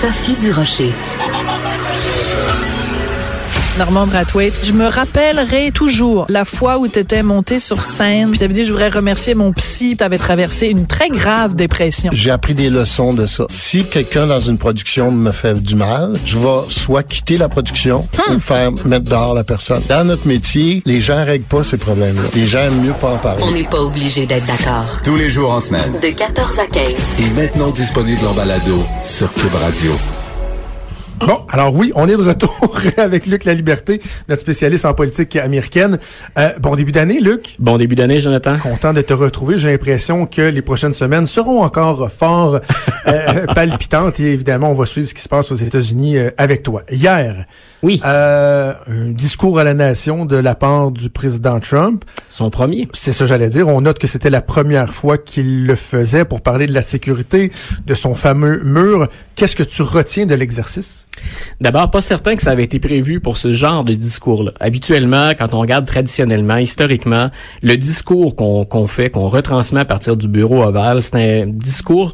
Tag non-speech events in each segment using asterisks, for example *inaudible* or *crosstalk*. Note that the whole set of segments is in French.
Sophie Durocher. Normand Brathwaite, je me rappellerai toujours la fois où tu étais monté sur scène, puis tu avais dit je voudrais remercier mon psy, tu avais traversé une très grave dépression. J'ai appris des leçons de ça. Si quelqu'un dans une production me fait du mal, je vais soit quitter la production Hmm. ou faire mettre dehors la personne. Dans notre métier, les gens règlent pas ces problèmes-là. Les gens aiment mieux pas en parler. On n'est pas obligé d'être d'accord. Tous les jours en semaine. De 14 à 15. Et maintenant disponible en balado sur Cube Radio. Bon, alors oui, on est de retour *laughs* avec Luc La Liberté, notre spécialiste en politique américaine. Euh, bon début d'année, Luc. Bon début d'année, Jonathan. Content de te retrouver. J'ai l'impression que les prochaines semaines seront encore fort euh, *laughs* palpitantes et évidemment, on va suivre ce qui se passe aux États-Unis euh, avec toi. Hier, Oui, euh, un discours à la nation de la part du président Trump. son premier. C'est ça, j'allais dire. On note que c'était la première fois qu'il le faisait pour parler de la sécurité, de son fameux mur. Qu'est-ce que tu retiens de l'exercice? D'abord, pas certain que ça avait été prévu pour ce genre de discours-là. Habituellement, quand on regarde traditionnellement, historiquement, le discours qu'on fait, qu'on retransmet à partir du bureau ovale, c'est un discours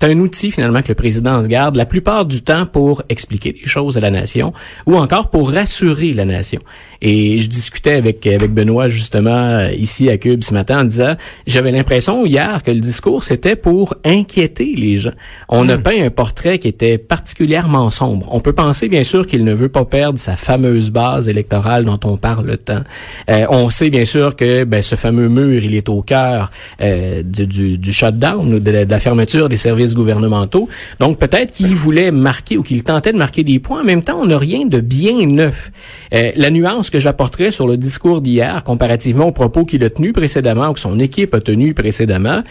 c'est un outil finalement que le président se garde la plupart du temps pour expliquer des choses à la nation ou encore pour rassurer la nation. Et je discutais avec avec Benoît justement euh, ici à Cube ce matin en disant j'avais l'impression hier que le discours c'était pour inquiéter les gens. On a peint un portrait qui était particulièrement sombre. On peut penser bien sûr qu'il ne veut pas perdre sa fameuse base électorale dont on parle tant. Euh, on sait bien sûr que ben, ce fameux mur il est au cœur euh, du, du, du shutdown ou de la fermeture des services gouvernementaux. Donc peut-être qu'il voulait marquer ou qu'il tentait de marquer des points. En même temps, on n'a rien de bien neuf. Euh, la nuance que j'apporterais sur le discours d'hier, comparativement aux propos qu'il a tenus précédemment ou que son équipe a tenus précédemment,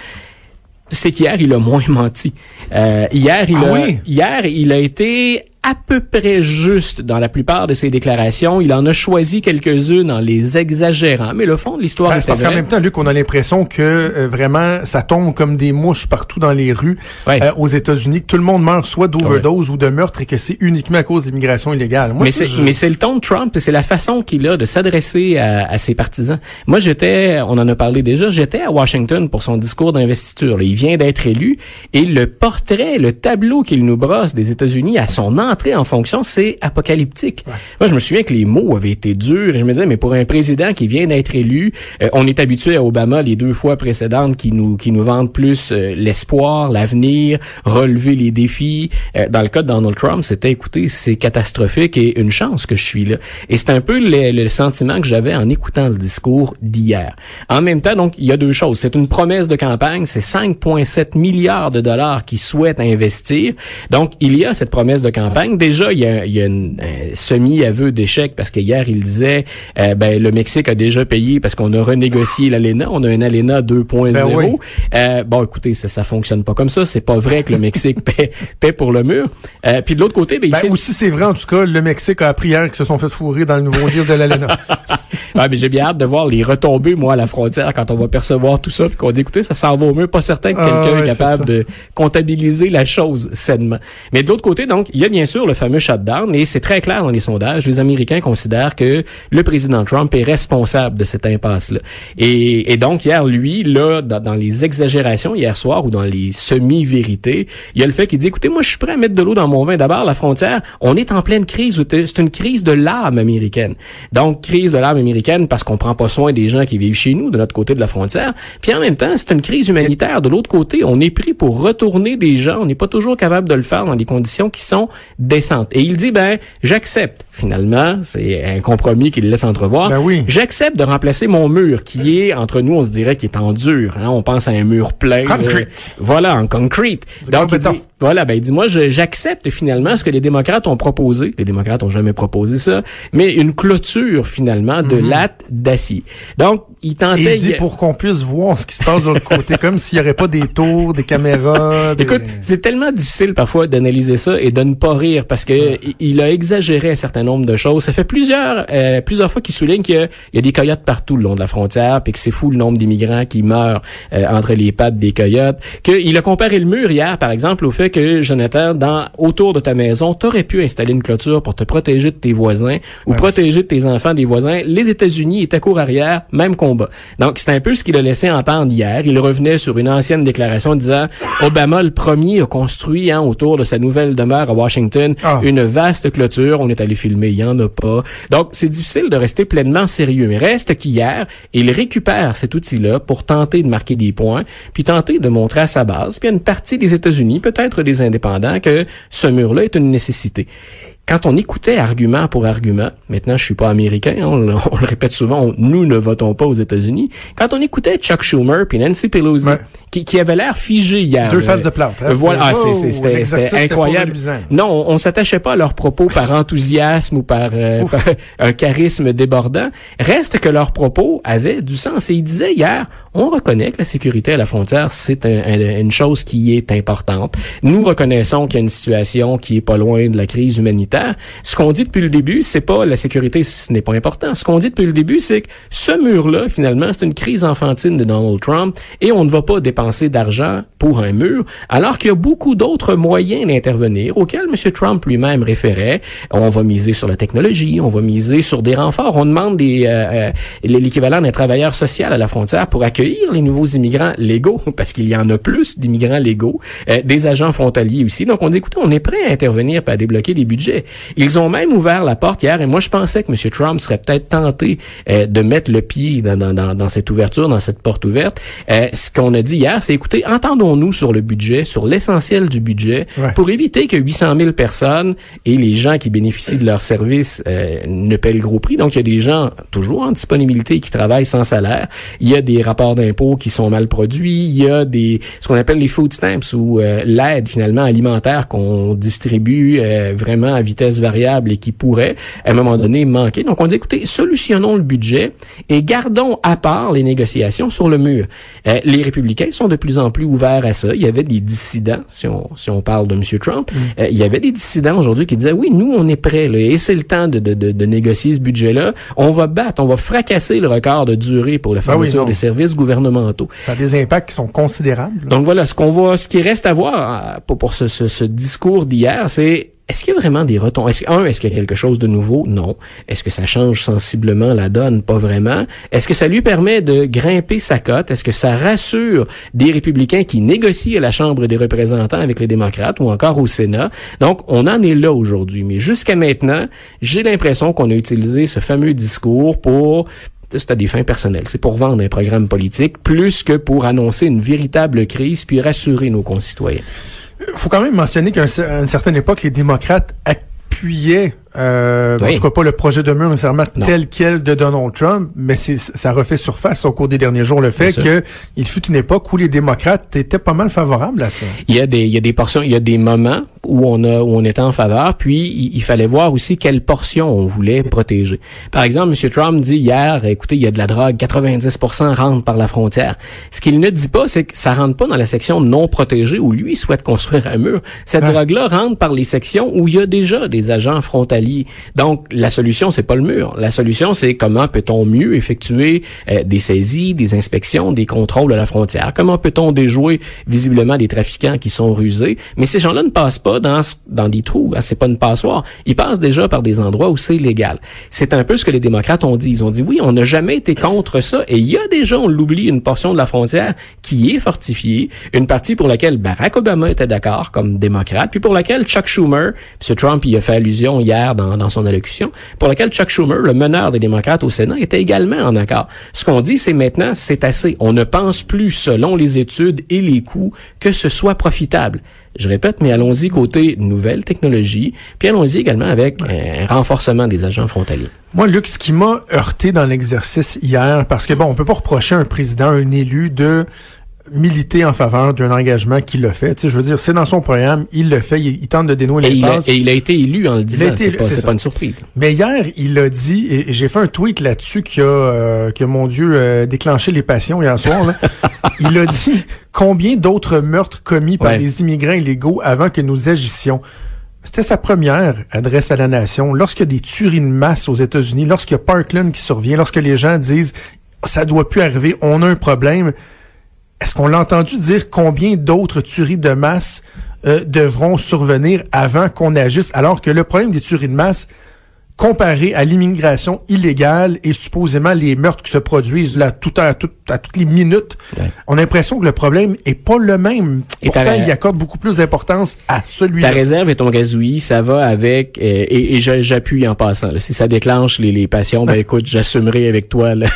c'est qu'hier, il a moins *laughs* menti. Euh, hier, il Ah a, oui? hier, il a été à peu près juste dans la plupart de ses déclarations. Il en a choisi quelques-unes en les exagérant. Mais le fond de l'histoire Ben, est c'est parce qu'en même temps, Luc, on a l'impression que euh, vraiment ça tombe comme des mouches partout dans les rues Ouais. euh, aux États-Unis, que tout le monde meurt soit d'overdose ou de meurtre et que c'est uniquement à cause de l'immigration illégale. Moi, mais c'est je- le ton de Trump et c'est la façon qu'il a de s'adresser à, à ses partisans. Moi, j'étais, on en a parlé déjà, j'étais à Washington pour son discours d'investiture. Il vient d'être élu et le portrait, le tableau qu'il nous brosse des États-Unis à son entrée en fonction, c'est apocalyptique. Moi, je me souviens que les mots avaient été durs et je me disais, mais pour un président qui vient d'être élu, euh, on est habitué à Obama les deux fois précédentes qui nous qui nous vendent plus euh, l'espoir, l'avenir, relever les défis. Euh, dans le cas de Donald Trump, c'était écoutez, c'est catastrophique et une chance que je suis là. Et c'est un peu le, le sentiment que j'avais en écoutant le discours d'hier. En même temps, donc, il y a deux choses. C'est une promesse de campagne, c'est 5,7 milliards de dollars qu'il souhaite investir. Donc, il y a cette promesse de campagne. Déjà, il y a, il y a une- un semi-aveu d'échec parce que hier, il disait, euh, ben, le Mexique a déjà payé parce qu'on a renégocié l'ALENA. On a un ALENA 2.0. Ben oui. Euh, bon, écoutez, ça, ça fonctionne pas comme ça. C'est pas vrai que le Mexique *laughs* paie, paie pour le mur. Euh, puis de l'autre côté, ben, Ben, aussi, c'est vrai, en tout cas, le Mexique a appris hier qu'ils se sont fait fourrer dans le nouveau deal de l'ALENA. *laughs* Ouais, mais j'ai bien hâte de voir les retombées, moi, à la frontière, quand on va percevoir tout ça, puis qu'on dit, écoutez, ça s'en va au mur. Pas certain que Ah, quelqu'un ouais, est capable de comptabiliser la chose sainement. Mais de l'autre côté, donc, il y a bien sûr le fameux shutdown, et c'est très clair dans les sondages. Les Américains considèrent que le président Trump est responsable de cette impasse-là. Et, donc, hier, lui, là, dans, dans les exagérations hier soir, ou dans les semi-vérités, il y a le fait qu'il dit, écoutez, moi, je suis prêt à mettre de l'eau dans mon vin. D'abord, la frontière, on est en pleine crise. C'est une crise de l'âme américaine. Donc, crise de l'âme américaine parce qu'on prend pas soin des gens qui vivent chez nous, de notre côté de la frontière. Puis en même temps, c'est une crise humanitaire. De l'autre côté, on est pris pour retourner des gens. On n'est pas toujours capable de le faire dans des conditions qui sont décentes. Et il dit, ben, j'accepte finalement, c'est un compromis qu'il laisse entrevoir. Ben oui. J'accepte de remplacer mon mur, qui est, entre nous, on se dirait qu'il est en dur. Hein? On pense à un mur plein. Concrete. euh, voilà, en concrete. Donc, il dit, voilà, ben il dit, moi, j'accepte finalement ce que les démocrates ont proposé. Les démocrates ont jamais proposé ça, mais une clôture finalement de lattes d'acier. Donc, il tentait. il dit pour qu'on puisse voir ce qui se passe de l'autre côté, comme s'il n'y aurait pas des tours, des caméras. des- Écoute, c'est tellement difficile parfois d'analyser ça et de ne pas rire parce que il a exagéré un certain nombre de choses. Ça fait plusieurs euh, plusieurs fois qu'il souligne qu'il y a- il y a des coyotes partout le long de la frontière, puis que c'est fou le nombre d'immigrants qui meurent euh, entre les pattes des coyotes. Qu'il a comparé le mur hier, par exemple, au fait que Jonathan, dans autour de ta maison, t'aurais pu installer une clôture pour te protéger de tes voisins ou protéger de tes enfants des voisins. Les États-Unis étaient court arrière, même combat. Donc c'est un peu ce qu'il a laissé entendre hier. Il revenait sur une ancienne déclaration disant Obama le premier a construit hein, autour de sa nouvelle demeure à Washington Ah. une vaste clôture. On est allé filmer, il y en a pas. Donc c'est difficile de rester pleinement sérieux. Mais reste qu'hier, il récupère cet outil-là pour tenter de marquer des points, puis tenter de montrer à sa base, puis à une partie des États-Unis, peut-être des indépendants, que ce mur-là est une nécessité quand on écoutait argument pour argument, maintenant je suis pas américain, on, le- on le répète souvent, on- nous ne votons pas aux États-Unis. Quand on écoutait Chuck Schumer puis Nancy Pelosi, Ouais. qui, qui avait l'air figé hier. Deux euh, faces de plate, hein, euh, voilà, oh, c'était incroyable. Non, on, on s'attachait pas à leurs propos par *laughs* enthousiasme ou par, euh, par *laughs* un charisme débordant. Reste que leurs propos avaient du sens. Et ils disaient hier, on reconnaît que la sécurité à la frontière, c'est un- un- une chose qui est importante. Nous reconnaissons qu'il y a une situation qui est pas loin de la crise humanitaire. Ce qu'on dit depuis le début, c'est pas la sécurité, ce n'est pas important. Ce qu'on dit depuis le début, c'est que ce mur-là, finalement, c'est une crise enfantine de Donald Trump et on ne va pas dépenser d'argent pour un mur, alors qu'il y a beaucoup d'autres moyens d'intervenir auxquels M. Trump lui-même référait. On va miser sur la technologie, on va miser sur des renforts. On demande des euh, euh, l'équivalent d'un travailleur social à la frontière pour accueillir les nouveaux immigrants légaux, *laughs* parce qu'il y en a plus d'immigrants légaux, euh, des agents frontaliers aussi. Donc on dit, écoutez, on est prêt à intervenir et à débloquer des budgets. Ils ont même ouvert la porte hier, et moi je pensais que M. Trump serait peut-être tenté euh, de mettre le pied dans, dans, dans, dans cette ouverture, dans cette porte ouverte. Euh, ce qu'on a dit hier, c'est écoutez, entendons-nous sur le budget, sur l'essentiel du budget, Ouais. pour éviter que 800 000 personnes et les gens qui bénéficient de leurs services euh, ne paient le gros prix. Donc, il y a des gens toujours en disponibilité qui travaillent sans salaire. Il y a des rapports d'impôts qui sont mal produits. Il y a des ce qu'on appelle les food stamps ou euh, l'aide finalement alimentaire qu'on distribue euh, vraiment à vitesse variable et qui pourrait à un moment donné manquer. Donc, on dit écoutez, solutionnons le budget et gardons à part les négociations sur le mur. Euh, les républicains sont de plus en plus ouverts à ça. Il y avait des dissidents, si on, si on parle de M. Trump, euh, il y avait des dissidents aujourd'hui qui disaient, oui, nous, on est prêts, là, et c'est le temps de, de, de, de négocier ce budget-là. On va battre, on va fracasser le record de durée pour la Ben oui, fourniture non. des services gouvernementaux. Ça a des impacts qui sont considérables. Donc voilà, ce qu'on va, ce qui reste à voir euh, pour, pour ce, ce, ce discours d'hier, c'est est-ce qu'il y a vraiment des retombées? Un, est-ce qu'il y a quelque chose de nouveau? Non. Est-ce que ça change sensiblement la donne? Pas vraiment. Est-ce que ça lui permet de grimper sa cote? Est-ce que ça rassure des républicains qui négocient à la Chambre des représentants avec les démocrates ou encore au Sénat? Donc, on en est là aujourd'hui. Mais jusqu'à maintenant, j'ai l'impression qu'on a utilisé ce fameux discours pour c'est à des fins personnelles. C'est pour vendre un programme politique plus que pour annoncer une véritable crise puis rassurer nos concitoyens. Faut quand même mentionner qu'à une certaine époque, les démocrates appuyaient, euh, en Oui. tout cas pas le projet de mur nécessairement Non. tel quel de Donald Trump, mais ça refait surface au cours des derniers jours le fait sûr. que il fut une époque où les démocrates étaient pas mal favorables à ça. Il y a des il y a des portions, il y a des moments où on a où on était en faveur, puis il, il fallait voir aussi quelle portion on voulait protéger. Par exemple, M. Trump dit hier, écoutez, il y a de la drogue, 90% rentre par la frontière. Ce qu'il ne dit pas, c'est que ça rentre pas dans la section non protégée où lui souhaite construire un mur. Cette drogue-là rentre par les sections où il y a déjà des agents frontaliers. Donc la solution c'est pas le mur. La solution c'est comment peut-on mieux effectuer euh, des saisies, des inspections, des contrôles à la frontière? Comment peut-on déjouer visiblement des trafiquants qui sont rusés? Mais ces gens-là ne passent pas dans dans des trous. hein, c'est pas une passoire. Ils passent déjà par des endroits où c'est légal. C'est un peu ce que les démocrates ont dit. Ils ont dit oui, on n'a jamais été contre ça. Et il y a déjà, on l'oublie, une portion de la frontière qui est fortifiée, une partie pour laquelle Barack Obama était d'accord comme démocrate, puis pour laquelle Chuck Schumer, M. Trump y a fait allusion hier dans, dans son allocution, pour laquelle Chuck Schumer, le meneur des démocrates au Sénat, était également en accord. Ce qu'on dit, c'est maintenant, c'est assez. On ne pense plus, selon les études et les coûts, que ce soit profitable. je répète, mais allons-y côté nouvelles technologies, puis allons-y également avec un renforcement des agents frontaliers. Moi, Luc, ce qui m'a heurté dans l'exercice hier, parce que bon, on peut pas reprocher à un président, un élu de militer en faveur d'un engagement qu'il a fait. Tu sais, je veux dire, c'est dans son programme, il le fait, il, tente de dénouer les passes. et il a été élu en le disant, c'est pas, pas une surprise. Mais hier, il a dit, et j'ai fait un tweet là-dessus qui a, euh, qui a, mon Dieu, euh, déclenché les passions hier soir. Là. *laughs* il a dit combien d'autres meurtres commis par Ouais. des immigrants illégaux avant que nous agissions. C'était sa première adresse à la nation. Lorsqu'il y a des tueries de masse aux États-Unis, lorsqu'il y a Parkland qui survient, lorsque les gens disent ça doit plus arriver, on a un problème. Est-ce qu'on l'a entendu dire combien d'autres tueries de masse euh, devront survenir avant qu'on agisse, alors que le problème des tueries de masse, comparé à l'immigration illégale et supposément les meurtres qui se produisent là tout à, tout, à toutes les minutes, Ouais. on a l'impression que le problème est pas le même. Et Pourtant, il accorde beaucoup plus d'importance à celui-là. Ta réserve et ton gazouillis, ça va avec euh, et, j'appuie en passant. là. Si ça déclenche les, les passions, ben écoute, j'assumerai avec toi la,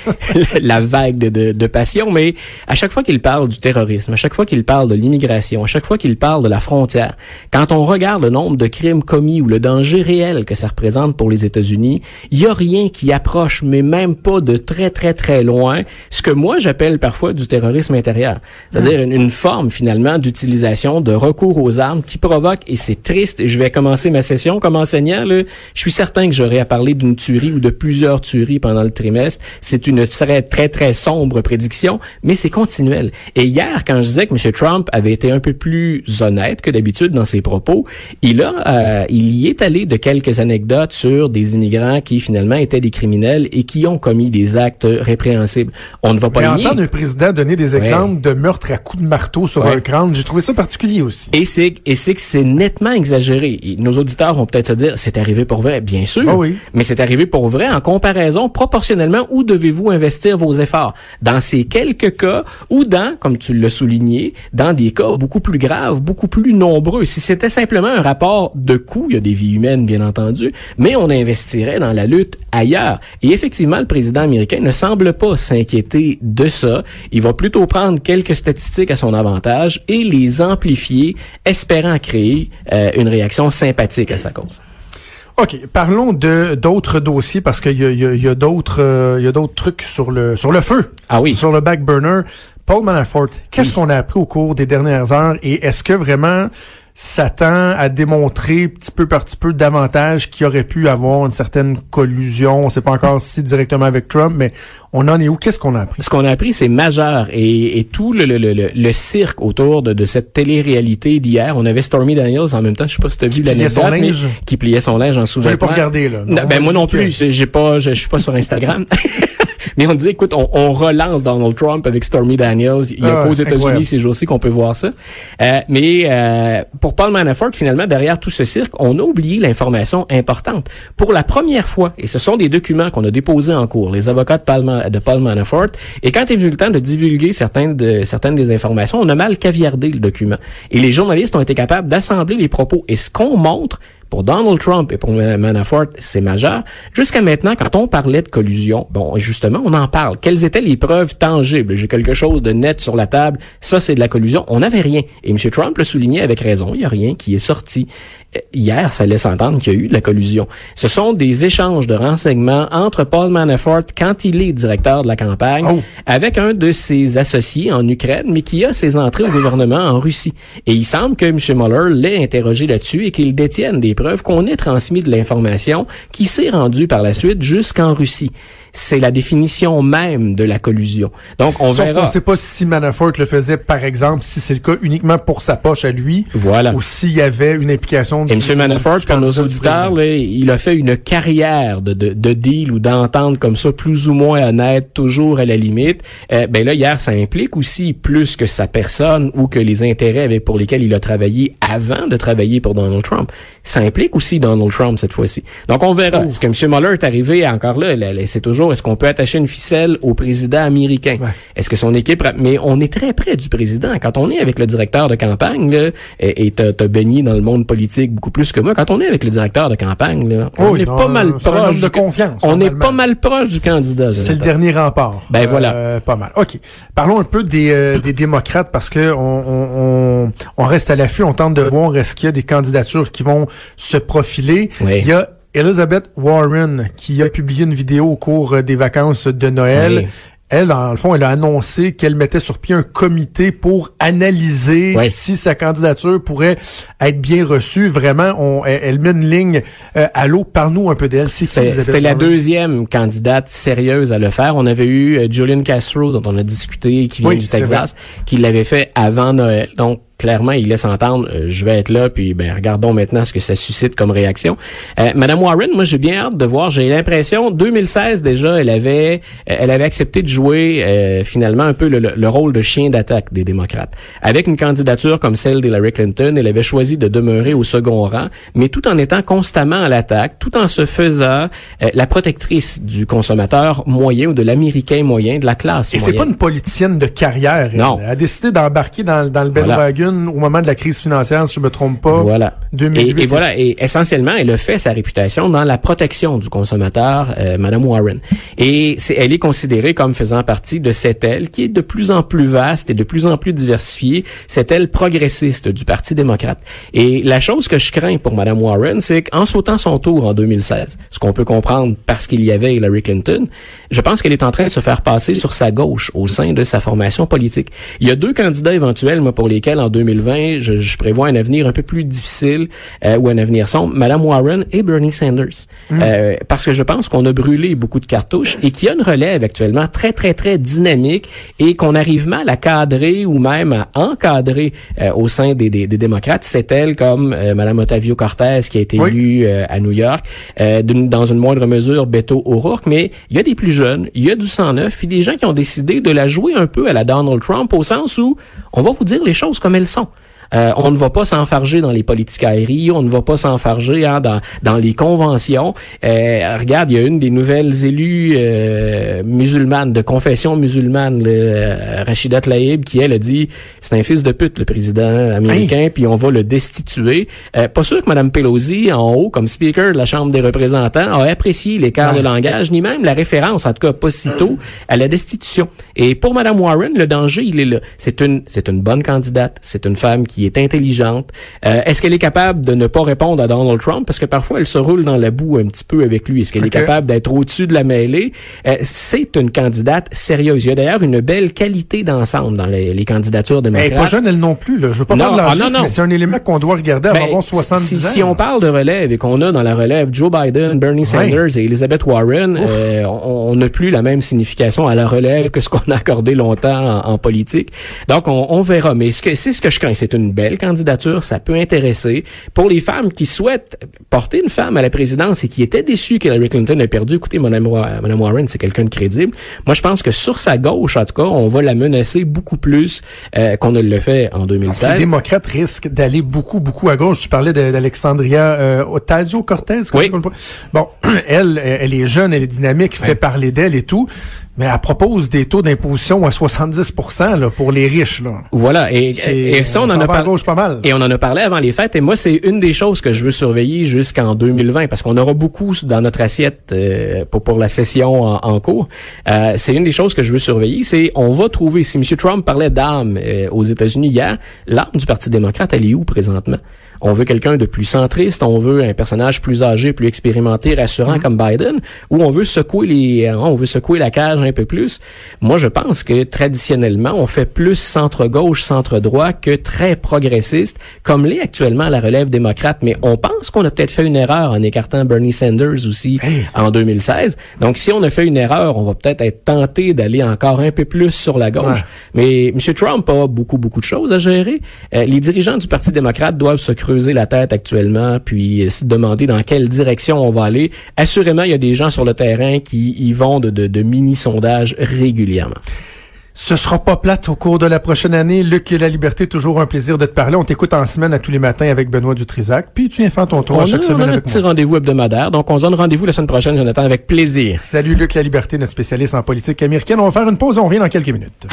*laughs* la vague de, de, de passion. Mais à chaque fois qu'il parle du terrorisme, à chaque fois qu'il parle de l'immigration, à chaque fois qu'il parle de la frontière, quand on regarde le nombre de crimes commis ou le danger réel que ça représente pour les États-Unis, il y a rien qui approche, mais même pas de très très très loin, ce que moi j'appelle parfois du terrorisme intérieur. C'est-à-dire une, une forme finalement d'utilisation de recours aux armes qui provoque, et c'est triste, et je vais commencer ma session comme enseignant, là, je suis certain que j'aurai à parler d'une tuerie ou de plusieurs tueries pendant le trimestre. C'est une très très très sombre prédiction, mais c'est continuel. Et hier, quand je disais que M. Trump avait été un peu plus honnête que d'habitude dans ses propos, il a, euh, il y est allé de quelques anecdotes sur des immigrants qui finalement étaient des criminels et qui ont commis des actes répréhensibles. On ne va pas Mais le nier. entendre un président donner des exemples de meurtres à coups de marteau sur Ouais. un crâne, j'ai trouvé ça particulier aussi. Et c'est et c'est que c'est nettement exagéré. Et nos auditeurs vont peut-être se dire c'est arrivé pour vrai, bien sûr. Ah oui. Mais c'est arrivé pour vrai en comparaison proportionnellement où devez-vous investir vos efforts? Dans ces quelques cas ou dans comme tu l'as souligné, dans des cas beaucoup plus graves, beaucoup plus nombreux. Si c'était simplement un rapport de coût, il y a des vies humaines bien entendu, mais on investirait dans la lutte ailleurs. Et effectivement, le président américain ne semble pas s'inquiéter de ça. Il va plutôt prendre quelques statistiques à son avantage et les amplifier, espérant créer euh, une réaction sympathique à sa cause. OK, parlons de d'autres dossiers parce qu'il y a, y a- y a d'autres euh, il y a d'autres trucs sur le sur le feu. Ah oui. Sur le back burner. Paul Manafort, qu'est-ce qu'on a appris au cours des dernières heures et est-ce que vraiment ça tend à démontrer petit peu par petit peu davantage qu'il aurait pu avoir une certaine collusion, on sait pas encore si directement avec Trump, mais on en est où? Qu'est-ce qu'on a appris? Ce qu'on a appris, c'est majeur. Et, et tout le, le, le, le- le cirque autour de, de cette télé-réalité d'hier, on avait Stormy Daniels en même temps, je sais pas si tu as vu l'anecdote, mais qui pliait son linge en n'avez sous-vêtements. pas regardé là. Non, On ben moi non que- plus, j'ai pas, je, je suis pas sur Instagram. *laughs* Mais on dit, écoute, on, on relance Donald Trump avec Stormy Daniels. Il y a Ah, qu'aux États-Unis ces jours-ci qu'on peut voir ça. Euh, mais euh, pour Paul Manafort, finalement, derrière tout ce cirque, on a oublié l'information importante. Pour la première fois, et ce sont des documents qu'on a déposés en cours, les avocats de Paul, De Paul Manafort, et quand est venu le temps de divulguer certaines, certaines des informations, on a mal caviardé le document. Et les journalistes ont été capables d'assembler les propos. Et ce qu'on montre, pour Donald Trump et pour Ma- Manafort, c'est majeur. Jusqu'à maintenant, quand on parlait de collusion, bon, justement, on en parle. Quelles étaient les preuves tangibles? J'ai quelque chose de net sur la table. Ça, c'est de la collusion. On n'avait rien. Et M. Trump le soulignait avec raison. Il n'y a rien qui est sorti. Hier, ça laisse entendre qu'il y a eu de la collusion. Ce sont des échanges de renseignements entre Paul Manafort, quand il est directeur de la campagne, Oh. avec un de ses associés en Ukraine, mais qui a ses entrées au gouvernement en Russie. Et il semble que M. Mueller l'ait interrogé là-dessus et qu'il détienne des preuves qu'on ait transmis de l'information qui s'est rendue par la suite jusqu'en Russie. C'est la définition même de la collusion. Donc, on Sauf verra. qu'on sait pas si Manafort le faisait, par exemple, si c'est le cas uniquement pour sa poche à lui, Voilà. ou s'il y avait une implication Et M. Manafort, pour nos auditeurs, là, il a fait une carrière de, de, de deal ou d'entente comme ça, plus ou moins honnête, toujours à la limite. Euh, ben là, hier, ça implique aussi plus que sa personne ou que les intérêts avec, pour lesquels il a travaillé avant de travailler pour Donald Trump. Ça implique aussi Donald Trump cette fois-ci. Donc, on verra. Est-ce que M. Mueller est arrivé encore là? là, là, C'est toujours, est-ce qu'on peut attacher une ficelle au président américain? Ouais. Est-ce que son équipe... Mais on est très près du président. Quand on est avec le directeur de campagne, là, et t'as baigné dans le monde politique beaucoup plus que moi. Quand on est avec le directeur de campagne, là, on Oui, est non, pas mal proche. de confiance, On est pas mal proche du candidat. C'est le dernier rempart. Ben voilà. Euh, pas mal. OK. Parlons un peu des, euh, des démocrates parce que on, on, on, on reste à l'affût, on tente de voir est-ce qu'il y a des candidatures qui vont se profiler. Oui. Il y a Elizabeth Warren qui a publié une vidéo au cours euh, des vacances de Noël. Oui. Elle, dans le fond, elle a annoncé qu'elle mettait sur pied un comité pour analyser Oui. si sa candidature pourrait être bien reçue. Vraiment, on, elle, elle met une ligne euh, à l'eau. Parle-nous un peu d'elle. Elizabeth C'était la deuxième candidate sérieuse à le faire. On avait eu euh, Julian Castro, dont on a discuté, qui vient Oui, du Texas, qui l'avait fait avant Noël. Donc, clairement, il laisse entendre, euh, je vais être là, puis ben regardons maintenant ce que ça suscite comme réaction. Euh, Madame Warren, moi j'ai bien hâte de voir. J'ai l'impression, 2016 déjà, elle avait, euh, elle avait accepté de jouer euh, finalement un peu le, le- le rôle de chien d'attaque des démocrates. Avec une candidature comme celle d'Hillary Clinton, elle avait choisi de demeurer au second rang, mais tout en étant constamment à l'attaque, tout en se faisant euh, la protectrice du consommateur moyen ou de l'américain moyen, de la classe Et c'est pas une politicienne de carrière. Non. Elle a décidé d'embarquer dans, dans le Voilà. Au moment de la crise financière, si je me trompe pas. Voilà. 2008. Et, et voilà. Et essentiellement, elle a fait sa réputation dans la protection du consommateur, euh, Madame Warren. Et c'est, elle est considérée comme faisant partie de cette aile qui est de plus en plus vaste et de plus en plus diversifiée, cette aile progressiste du Parti démocrate. Et la chose que je crains pour Madame Warren, c'est qu'en sautant son tour en 2016, ce qu'on peut comprendre parce qu'il y avait Hillary Clinton, je pense qu'elle est en train de se faire passer sur sa gauche au sein de sa formation politique. Il y a deux candidats éventuels, moi, pour lesquels en 2020, je, je prévois un avenir un peu plus difficile euh, ou un avenir sombre, Madame Warren et Bernie Sanders. Euh, parce que je pense qu'on a brûlé beaucoup de cartouches et qu'il y a une relève actuellement très, très, très dynamique et qu'on arrive mal à cadrer ou même à encadrer euh, au sein des, des, des démocrates. C'est elle comme euh, Madame Otavio Cortez qui a été Oui. élue euh, à New York, euh, d'une- dans une moindre mesure Beto O'Rourke, mais il y a des plus jeunes, il y a du sang neuf, puis des gens qui ont décidé de la jouer un peu à la Donald Trump au sens où on va vous dire les choses comme elles sont. Euh, on ne va pas s'enfarger dans les politicailleries, on ne va pas s'enfarger hein, dans, dans les conventions. Euh, regarde, il y a une des nouvelles élues euh, musulmanes, de confession musulmane, le, euh, Rachida Tlaib, qui elle a dit c'est un fils de pute le président américain, puis on va le destituer. Euh, pas sûr que Mme Pelosi, en haut, comme speaker de la Chambre des représentants, a apprécié l'écart de langage, ni même la référence, en tout cas pas si tôt, à la destitution. Et pour Mme Warren, le danger, il est là. C'est une, c'est une bonne candidate, c'est une femme qui est intelligente. Euh, Est-ce qu'elle est capable de ne pas répondre à Donald Trump? Parce que parfois, elle se roule dans la boue un petit peu avec lui. Est-ce qu'elle est capable d'être au-dessus de la mêlée? Euh, c'est une candidate sérieuse. Il y a d'ailleurs une belle qualité d'ensemble dans les, les candidatures Elle démocrates. est pas jeune, elle non plus. Là. Je veux pas Non, faire de ah, l'argiste, non, non. mais c'est un élément qu'on doit regarder avant Ben, avoir 70 si, ans. si on parle de relève et qu'on a dans la relève Joe Biden, Bernie Sanders et Elizabeth Warren, euh, on on n'a plus la même signification à la relève que ce qu'on a accordé longtemps en, en politique. Donc, on, on verra. Mais ce que, c'est ce que je crains. C'est une belle candidature. Ça peut intéresser. Pour les femmes qui souhaitent porter une femme à la présidence et qui étaient déçues qu'Hillary Clinton ait perdu, écoutez, Mme, Wa- Mme Warren, c'est quelqu'un de crédible. Moi, je pense que sur sa gauche, en tout cas, on va la menacer beaucoup plus euh, qu'on ne le fait en Les 2016. démocrates risquent d'aller beaucoup, beaucoup à gauche. Tu parlais d'Alexandria euh, Ocasio-Cortez. Oui. Bon, *clears throat* elle, elle est jeune, elle est dynamique, fait parler d'elle et tout. Mais elle propose des taux d'imposition à 70 là, pour les riches. Là. Voilà. Et, ça, on en a parlé. gauche pas mal. Et on en a parlé avant les fêtes. Et moi, c'est une des choses que je veux surveiller jusqu'en 2020 parce qu'on aura beaucoup dans notre assiette euh, pour, pour la session en, en cours. Euh, c'est une des choses que je veux surveiller. C'est on va trouver, si M. Trump parlait d'âme euh, aux États-Unis hier, l'âme du Parti démocrate, elle est où présentement? On veut quelqu'un de plus centriste, on veut un personnage plus âgé, plus expérimenté, rassurant comme Biden, ou on veut secouer les, hein, on veut secouer la cage un peu plus. Moi, je pense que traditionnellement, on fait plus centre-gauche, centre-droit que très progressiste, comme l'est actuellement la relève démocrate. Mais on pense qu'on a peut-être fait une erreur en écartant Bernie Sanders aussi en 2016. Donc, si on a fait une erreur, on va peut-être être tenté d'aller encore un peu plus sur la gauche. Ouais. Mais M. Trump a beaucoup, beaucoup de choses à gérer. Euh, les dirigeants du Parti démocrate doivent se creuser la tête actuellement, puis se demander dans quelle direction on va aller. Assurément, il y a des gens sur le terrain qui y vont de, de, de mini-sondages régulièrement. Ce sera pas plate au cours de la prochaine année. Luc et la liberté, toujours un plaisir de te parler. On t'écoute en semaine à tous les matins avec Benoît Dutrisac. Puis tu viens faire ton tour On à a, chaque on a semaine un petit rendez-vous hebdomadaire, donc on se donne rendez-vous la semaine prochaine, Jonathan, avec plaisir. Salut Luc La Liberté, notre spécialiste en politique américaine. On va faire une pause, on revient dans quelques minutes.